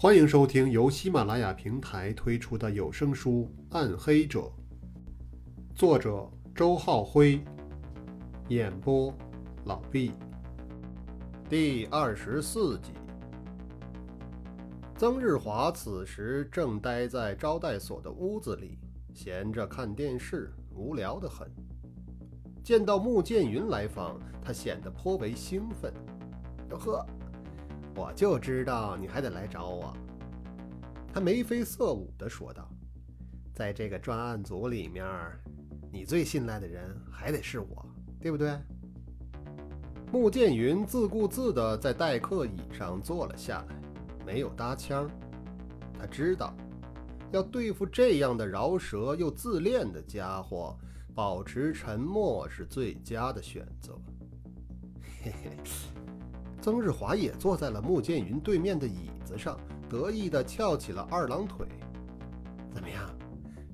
欢迎收听由喜马拉雅平台推出的有声书《暗黑者》，作者周浩辉，演播老毕。第二十四集。曾日华此时正待在招待所的屋子里，闲着看电视，无聊得很。见到穆剑云来访，他显得颇为兴奋。呵，我就知道你还得来找我。他眉飞色舞地说道：“在这个专案组里面，你最信赖的人还得是我，对不对？”穆剑云自顾自地在待客椅上坐了下来，没有搭腔。他知道，要对付这样的饶舌又自恋的家伙。保持沉默是最佳的选择。嘿嘿，曾日华也坐在了穆剑云对面的椅子上，得意地翘起了二郎腿。怎么样？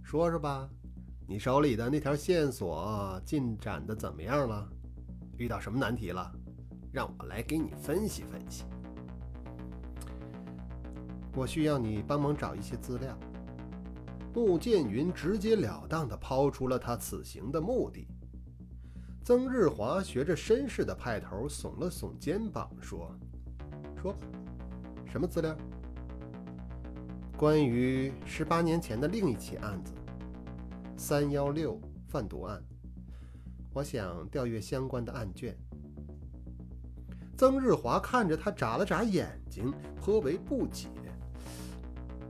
说说吧，你手里的那条线索进展的怎么样了？遇到什么难题了？让我来给你分析分析。我需要你帮忙找一些资料。穆剑云直截了当地抛出了他此行的目的。曾日华学着绅士的派头，耸了耸肩膀，说：“说吧，什么资料？关于十八年前的另一起案子——三幺六贩毒案，我想调阅相关的案卷。”曾日华看着他，眨了眨眼睛，颇为不解：“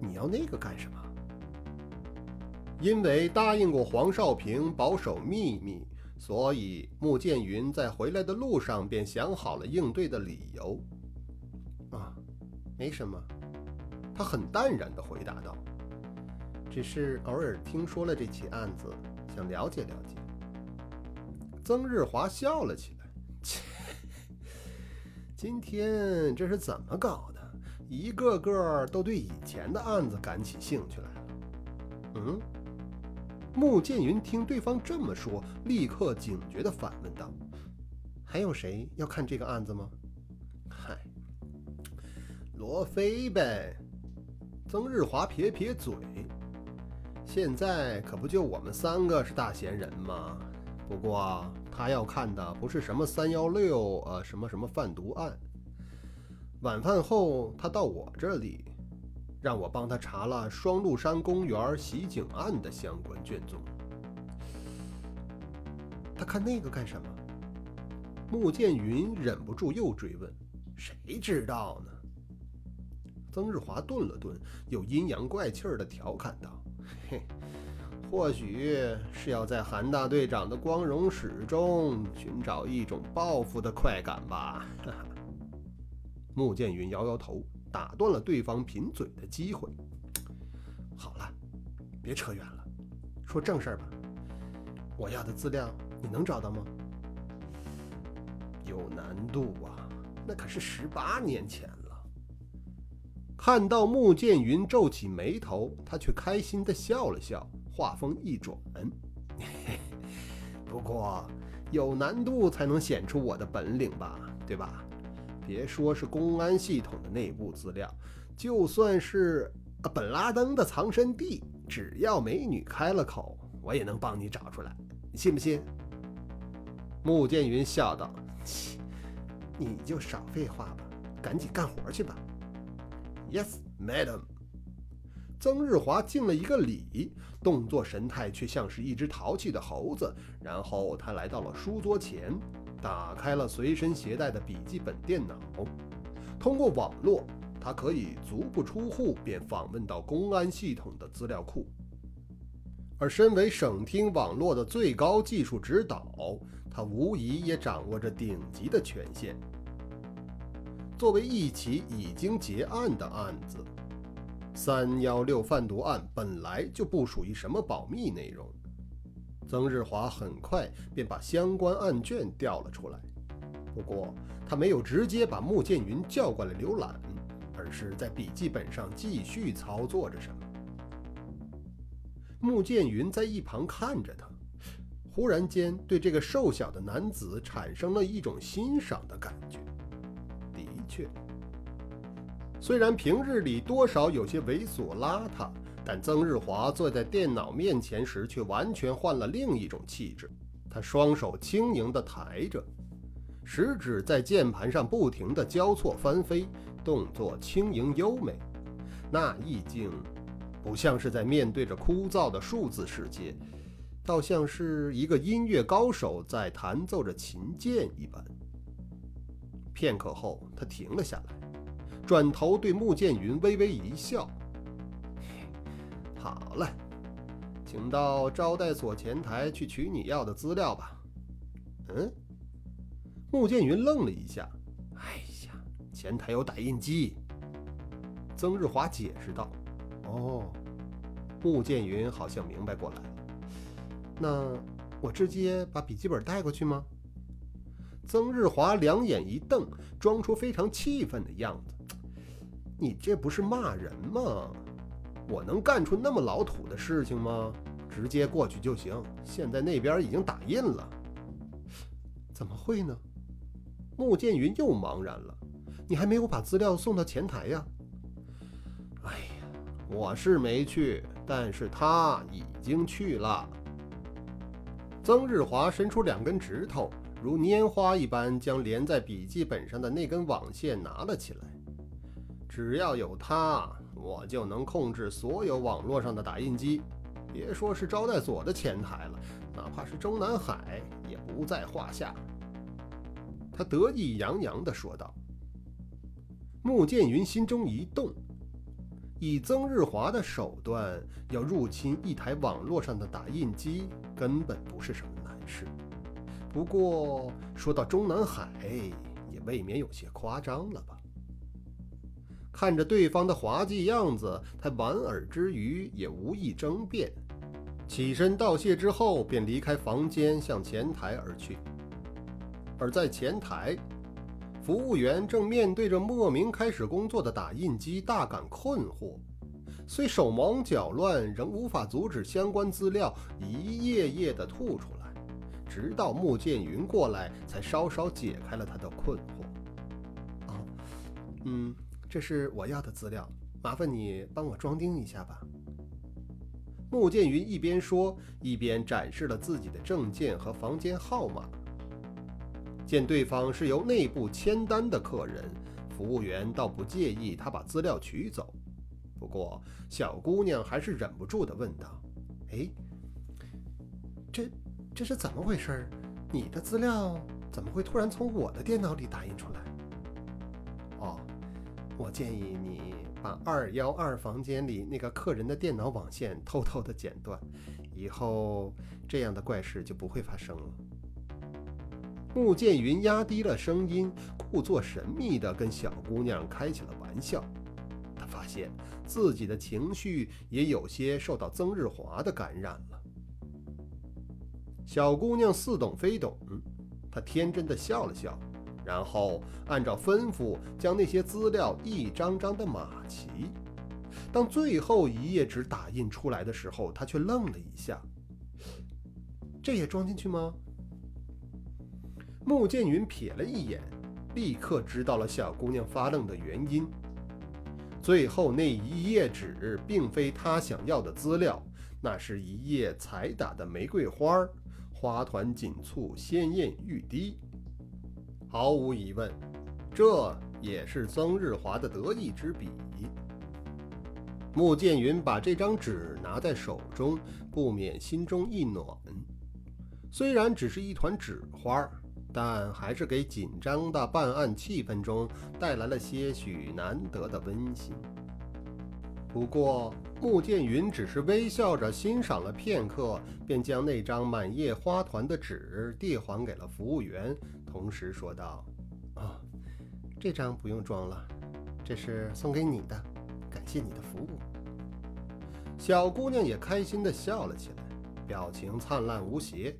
你要那个干什么？”因为答应过黄少平保守秘密，所以穆剑云在回来的路上便想好了应对的理由。啊，没什么，他很淡然地回答道：“只是偶尔听说了这起案子，想了解了解。”曾日华笑了起来：“切，今天这是怎么搞的？一个个都对以前的案子感起兴趣来了。”嗯。穆剑云听对方这么说，立刻警觉地反问道：“还有谁要看这个案子吗？”“嗨，罗非呗。”曾日华撇撇嘴：“现在可不就我们三个是大闲人吗？不过他要看的不是什么三幺六，呃，什么什么贩毒案。晚饭后他到我这里。”让我帮他查了双鹿山公园袭警案的相关卷宗。他看那个干什么？穆剑云忍不住又追问：“谁知道呢？”曾日华顿了顿，又阴阳怪气的调侃道：“嘿，或许是要在韩大队长的光荣史中寻找一种报复的快感吧。”穆剑云摇摇头。打断了对方贫嘴的机会。好了，别扯远了，说正事儿吧。我要的资料你能找到吗？有难度啊，那可是十八年前了。看到穆剑云皱起眉头，他却开心的笑了笑，话锋一转：“ 不过有难度才能显出我的本领吧，对吧？”别说是公安系统的内部资料，就算是本拉登的藏身地，只要美女开了口，我也能帮你找出来，你信不信？穆剑云笑道：“切，你就少废话吧，赶紧干活去吧。” Yes, madam。曾日华敬了一个礼，动作神态却像是一只淘气的猴子。然后他来到了书桌前。打开了随身携带的笔记本电脑，通过网络，他可以足不出户便访问到公安系统的资料库。而身为省厅网络的最高技术指导，他无疑也掌握着顶级的权限。作为一起已经结案的案子，三幺六贩毒案本来就不属于什么保密内容。曾日华很快便把相关案卷调了出来，不过他没有直接把穆剑云叫过来浏览，而是在笔记本上继续操作着什么。穆剑云在一旁看着他，忽然间对这个瘦小的男子产生了一种欣赏的感觉。的确，虽然平日里多少有些猥琐邋遢，但曾日华坐在电脑面前时却完全换了另一种气质。他双手轻盈地抬着，食指在键盘上不停地交错翻飞，动作轻盈优美。那意境，不像是在面对着枯燥的数字世界，倒像是一个音乐高手在弹奏着琴键一般。片刻后，他停了下来。转头对穆剑云微微一笑：“好了，请到招待所前台去取你要的资料吧。”嗯，穆剑云愣了一下：“哎呀，前台有打印机。”曾日华解释道：“哦。”穆剑云好像明白过来了：“那我直接把笔记本带过去吗？”曾日华两眼一瞪，装出非常气愤的样子。你这不是骂人吗？我能干出那么老土的事情吗？直接过去就行。现在那边已经打印了。怎么会呢？穆剑云又茫然了。你还没有把资料送到前台呀？哎呀，我是没去，但是他已经去了。曾日华伸出两根指头，如拈花一般，将连在笔记本上的那根网线拿了起来。只要有它，我就能控制所有网络上的打印机。别说是招待所的前台了，哪怕是中南海也不在话下。他得意洋洋地说道。穆剑云心中一动，以曾日华的手段要入侵一台网络上的打印机，根本不是什么难事。不过说到中南海，也未免有些夸张了吧？看着对方的滑稽样子，他莞尔之余也无意争辩，起身道谢之后便离开房间，向前台而去。而在前台，服务员正面对着莫名开始工作的打印机，大感困惑，虽手忙脚乱，仍无法阻止相关资料一页页地吐出来。直到穆剑云过来，才稍稍解开了他的困惑。啊，嗯。这是我要的资料，麻烦你帮我装订一下吧。穆剑云一边说，一边展示了自己的证件和房间号码。见对方是由内部签单的客人，服务员倒不介意他把资料取走。不过，小姑娘还是忍不住地问道：“哎，这这是怎么回事？你的资料怎么会突然从我的电脑里打印出来？”我建议你把二幺二房间里那个客人的电脑网线偷偷的剪断，以后这样的怪事就不会发生了。穆剑云压低了声音，故作神秘的跟小姑娘开起了玩笑。他发现自己的情绪也有些受到曾日华的感染了。小姑娘似懂非懂，她天真的笑了笑。然后按照吩咐，将那些资料一张张的码齐。当最后一页纸打印出来的时候，他却愣了一下：“这也装进去吗？”穆剑云瞥了一眼，立刻知道了小姑娘发愣的原因。最后那一页纸并非他想要的资料，那是一页彩打的玫瑰花，花团锦簇，鲜艳欲滴。毫无疑问，这也是曾日华的得意之笔。穆剑云把这张纸拿在手中，不免心中一暖。虽然只是一团纸花，但还是给紧张的办案气氛中带来了些许难得的温馨。不过，穆剑云只是微笑着欣赏了片刻，便将那张满叶花团的纸递还给了服务员。同时说道：“哦，这张不用装了，这是送给你的，感谢你的服务。”小姑娘也开心地笑了起来，表情灿烂无邪。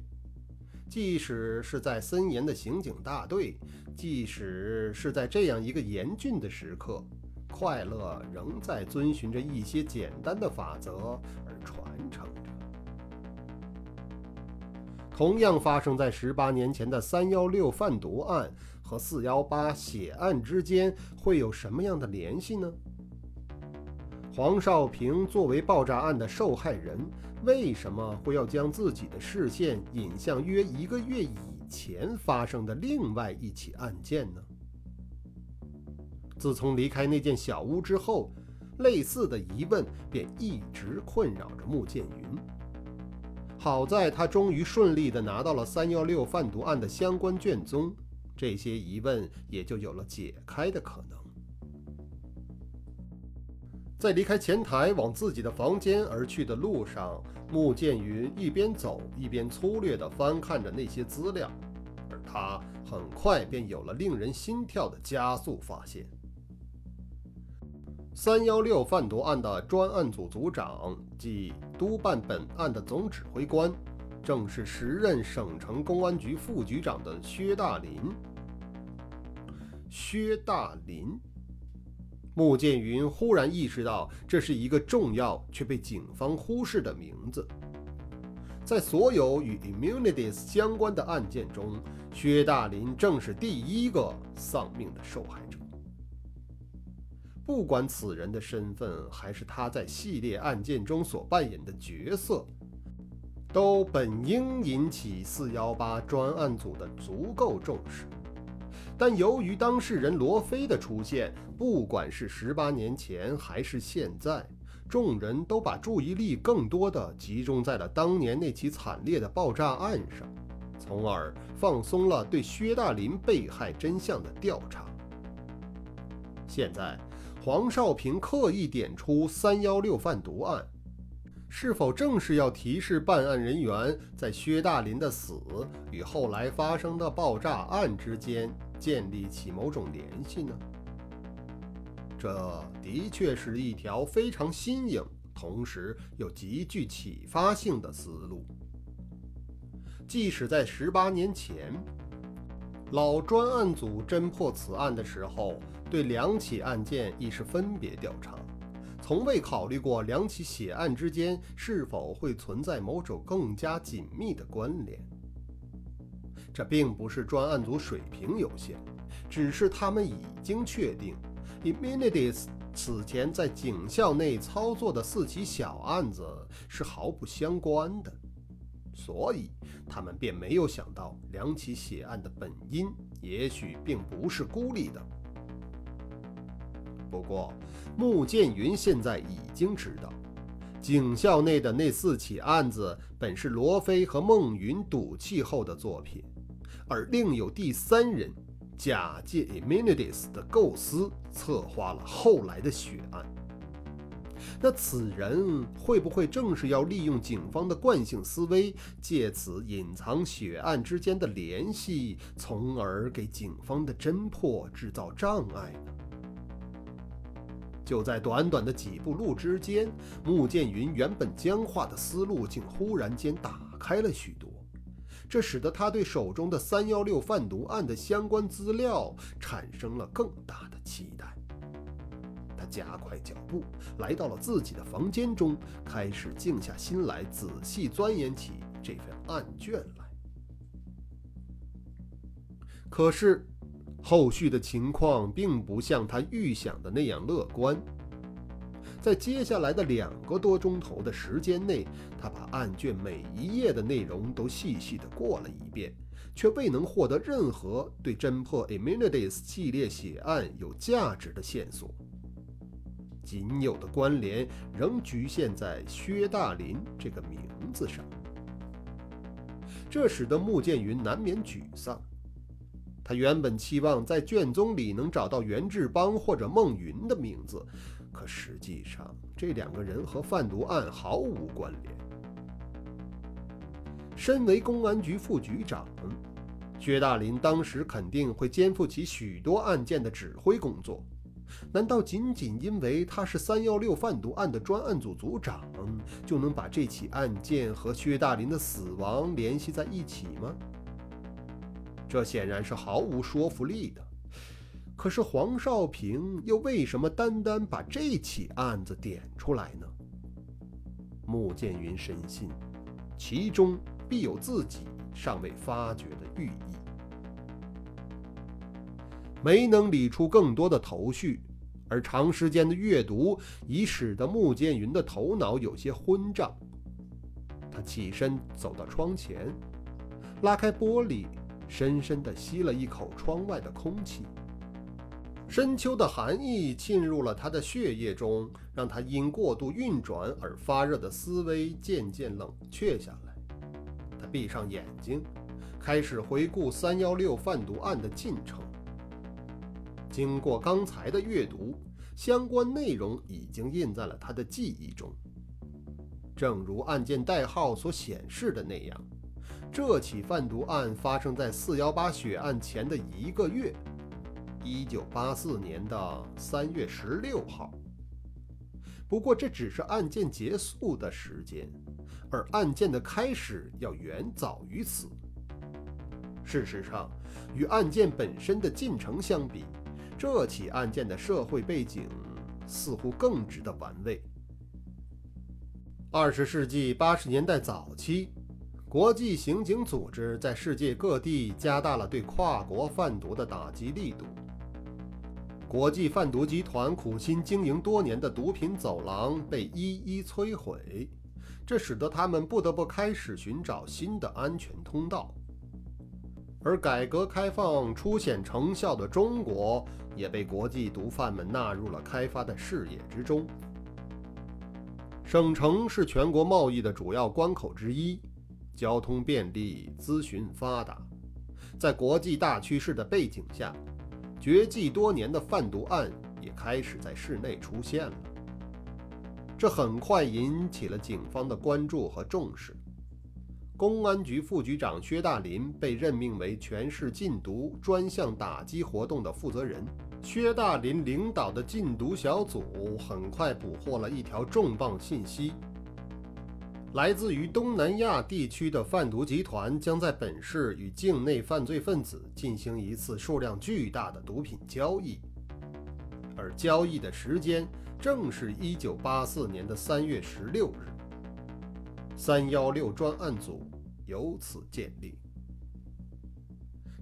即使是在森严的刑警大队，即使是在这样一个严峻的时刻，快乐仍在遵循着一些简单的法则同样发生在十八年前的三幺六贩毒案和四幺八血案之间会有什么样的联系呢？黄少平作为爆炸案的受害人，为什么会要将自己的视线引向约一个月以前发生的另外一起案件呢？自从离开那间小屋之后，类似的疑问便一直困扰着穆剑云。好在他终于顺利地拿到了三幺六贩毒案的相关卷宗，这些疑问也就有了解开的可能。在离开前台往自己的房间而去的路上，穆剑云一边走一边粗略地翻看着那些资料，而他很快便有了令人心跳的加速发现。三幺六贩毒案的专案组组长即督办本案的总指挥官，正是时任省城公安局副局长的薛大林。薛大林，穆剑云忽然意识到，这是一个重要却被警方忽视的名字。在所有与 Immunities 相关的案件中，薛大林正是第一个丧命的受害者。不管此人的身份，还是他在系列案件中所扮演的角色，都本应引起四幺八专案组的足够重视。但由于当事人罗非的出现，不管是十八年前还是现在，众人都把注意力更多的集中在了当年那起惨烈的爆炸案上，从而放松了对薛大林被害真相的调查。现在。黄少平刻意点出“三幺六贩毒案”，是否正是要提示办案人员在薛大林的死与后来发生的爆炸案之间建立起某种联系呢？这的确是一条非常新颖，同时又极具启发性的思路。即使在十八年前，老专案组侦破此案的时候。对两起案件亦是分别调查，从未考虑过两起血案之间是否会存在某种更加紧密的关联。这并不是专案组水平有限，只是他们已经确定，Immunities 此前在警校内操作的四起小案子是毫不相关的，所以他们便没有想到两起血案的本因也许并不是孤立的。不过，穆剑云现在已经知道，警校内的那四起案子本是罗非和孟云赌气后的作品，而另有第三人假借 Immunities 的构思，策划了后来的血案。那此人会不会正是要利用警方的惯性思维，借此隐藏血案之间的联系，从而给警方的侦破制造障碍呢？就在短短的几步路之间，穆剑云原本僵化的思路竟忽然间打开了许多，这使得他对手中的三幺六贩毒案的相关资料产生了更大的期待。他加快脚步来到了自己的房间中，开始静下心来仔细钻研起这份案卷来。可是。后续的情况并不像他预想的那样乐观。在接下来的两个多钟头的时间内，他把案卷每一页的内容都细细的过了一遍，却未能获得任何对侦破 Immunities 系列血案有价值的线索。仅有的关联仍局限在薛大林这个名字上，这使得穆剑云难免沮丧。他原本期望在卷宗里能找到袁志邦或者孟云的名字，可实际上这两个人和贩毒案毫无关联。身为公安局副局长，薛大林当时肯定会肩负起许多案件的指挥工作。难道仅仅因为他是三幺六贩毒案的专案组组长，就能把这起案件和薛大林的死亡联系在一起吗？这显然是毫无说服力的。可是黄少平又为什么单单把这起案子点出来呢？穆剑云深信，其中必有自己尚未发觉的寓意。没能理出更多的头绪，而长时间的阅读已使得穆剑云的头脑有些昏胀。他起身走到窗前，拉开玻璃，深深地吸了一口窗外的空气。深秋的寒意浸入了他的血液中，让他因过度运转而发热的思维渐渐冷却下来。他闭上眼睛，开始回顾三幺六贩毒案的进程。经过刚才的阅读，相关内容已经印在了他的记忆中。正如案件代号所显示的那样，这起贩毒案发生在四幺八血案前的一个月，一九八四年的三月十六号。不过，这只是案件结束的时间，而案件的开始要远早于此。事实上，与案件本身的进程相比，这起案件的社会背景似乎更值得玩味。二十世纪八十年代早期，国际刑警组织在世界各地加大了对跨国贩毒的打击力度。国际贩毒集团苦心经营多年的毒品走廊被一一摧毁，这使得他们不得不开始寻找新的安全通道。而改革开放初显成效的中国，也被国际毒贩们纳入了开发的视野之中。省城是全国贸易的主要关口之一，交通便利，资讯发达。在国际大趋势的背景下，绝迹多年的贩毒案也开始在市内出现了。这很快引起了警方的关注和重视。公安局副局长薛大林被任命为全市禁毒专项打击活动的负责人。薛大林领导的禁毒小组很快捕获了一条重磅信息：来自于东南亚地区的贩毒集团将在本市与境内犯罪分子进行一次数量巨大的毒品交易，而交易的时间正是1984年的3月16日。三幺六专案组由此建立。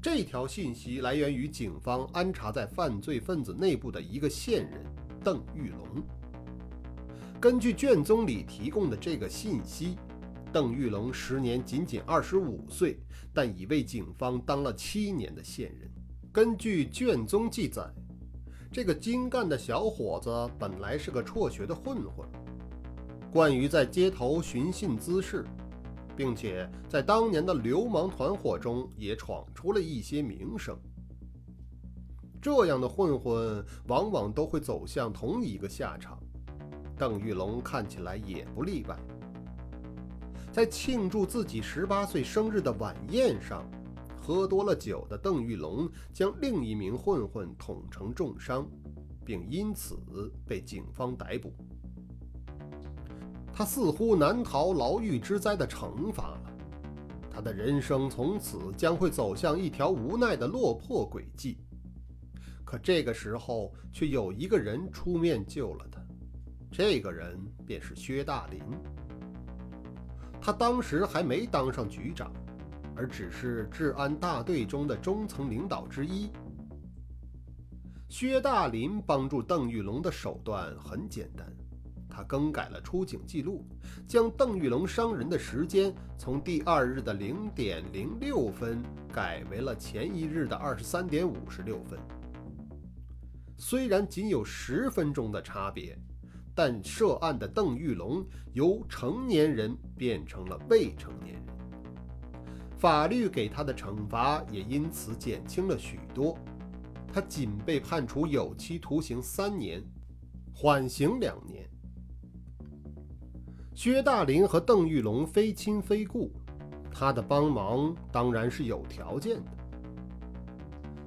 这条信息来源于警方安插在犯罪分子内部的一个线人邓玉龙。根据卷宗里提供的这个信息，邓玉龙时年仅仅二十五岁，但已为警方当了七年的线人。根据卷宗记载，这个精干的小伙子本来是个辍学的混混。惯于在街头寻衅滋事，并且在当年的流氓团伙中也闯出了一些名声。这样的混混往往都会走向同一个下场，邓玉龙看起来也不例外。在庆祝自己十八岁生日的晚宴上，喝多了酒的邓玉龙将另一名混混捅成重伤，并因此被警方逮捕。他似乎难逃牢狱之灾的惩罚了，他的人生从此将会走向一条无奈的落魄轨迹。可这个时候，却有一个人出面救了他，这个人便是薛大林。他当时还没当上局长，而只是治安大队中的中层领导之一。薛大林帮助邓玉龙的手段很简单。他更改了出警记录，将邓玉龙伤人的时间从第二日的零点零六分改为了前一日的二十三点五十六分。虽然仅有十分钟的差别，但涉案的邓玉龙由成年人变成了未成年人，法律给他的惩罚也因此减轻了许多。他仅被判处有期徒刑三年，缓刑两年。薛大林和邓玉龙非亲非故，他的帮忙当然是有条件的。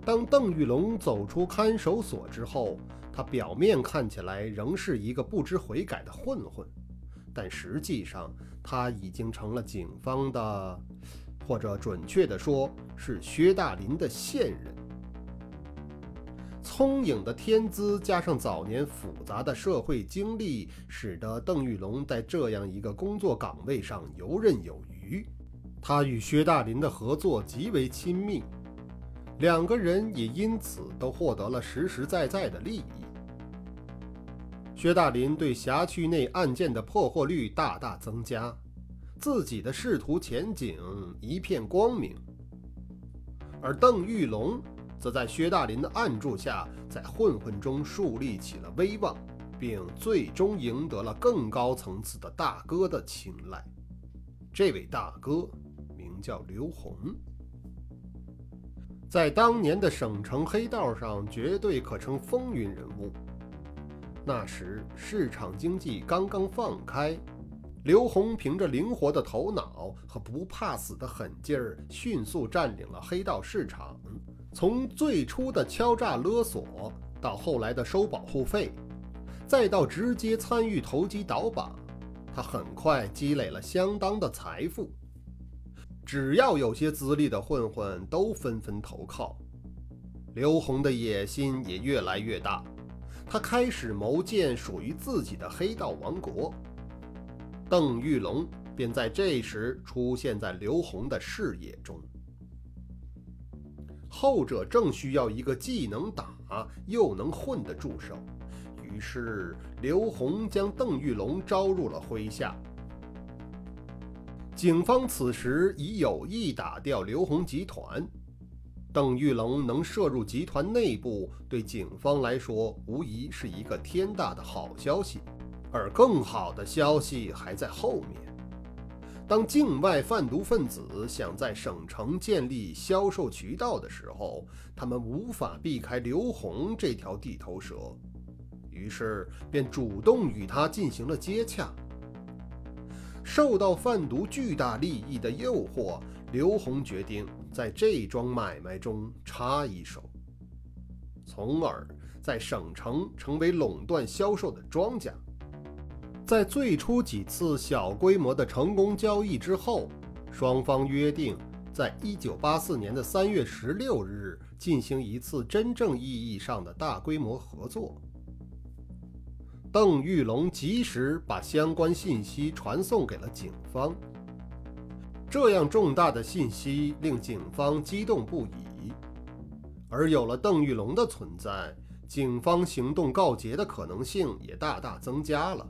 当邓玉龙走出看守所之后，他表面看起来仍是一个不知悔改的混混，但实际上他已经成了警方的，或者准确地说是薛大林的线人。聪颖的天资加上早年复杂的社会经历，使得邓玉龙在这样一个工作岗位上游刃有余。他与薛大林的合作极为亲密，两个人也因此都获得了实实在在的利益。薛大林对辖区内案件的破获率大大增加，自己的仕途前景一片光明。而邓玉龙则在薛大林的暗助下，在混混中树立起了威望，并最终赢得了更高层次的大哥的青睐。这位大哥名叫刘洪，在当年的省城黑道上绝对可称风云人物。那时市场经济刚刚放开，刘洪凭着灵活的头脑和不怕死的狠劲儿，迅速占领了黑道市场。从最初的敲诈勒索，到后来的收保护费，再到直接参与投机倒把，他很快积累了相当的财富。只要有些资历的混混都纷纷投靠，刘洪的野心也越来越大。他开始谋建属于自己的黑道王国，邓玉龙便在这时出现在刘洪的视野中。后者正需要一个既能打又能混的助手，于是刘洪将邓玉龙招入了麾下。警方此时已有意打掉刘洪集团。邓玉龙能涉入集团内部，对警方来说无疑是一个天大的好消息。而更好的消息还在后面。当境外贩毒分子想在省城建立销售渠道的时候，他们无法避开刘洪这条地头蛇，于是便主动与他进行了接洽。受到贩毒巨大利益的诱惑。刘洪决定在这桩买卖中插一手，从而在省城成为垄断销售的庄家。在最初几次小规模的成功交易之后，双方约定在1984年的3月16日进行一次真正意义上的大规模合作。邓玉龙及时把相关信息传送给了警方。这样重大的信息令警方激动不已，而有了邓玉龙的存在，警方行动告捷的可能性也大大增加了。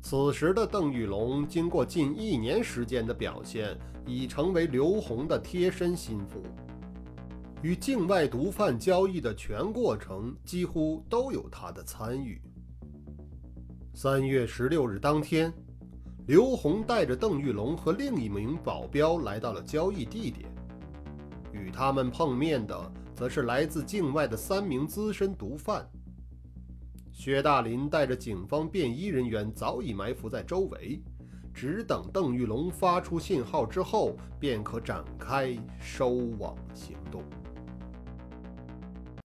此时的邓玉龙，经过近一年时间的表现，已成为刘红的贴身心腹，与境外毒贩交易的全过程几乎都有他的参与。三月十六日当天。刘洪带着邓玉龙和另一名保镖来到了交易地点，与他们碰面的则是来自境外的三名资深毒贩。薛大林带着警方便衣人员早已埋伏在周围，只等邓玉龙发出信号之后，便可展开收网行动。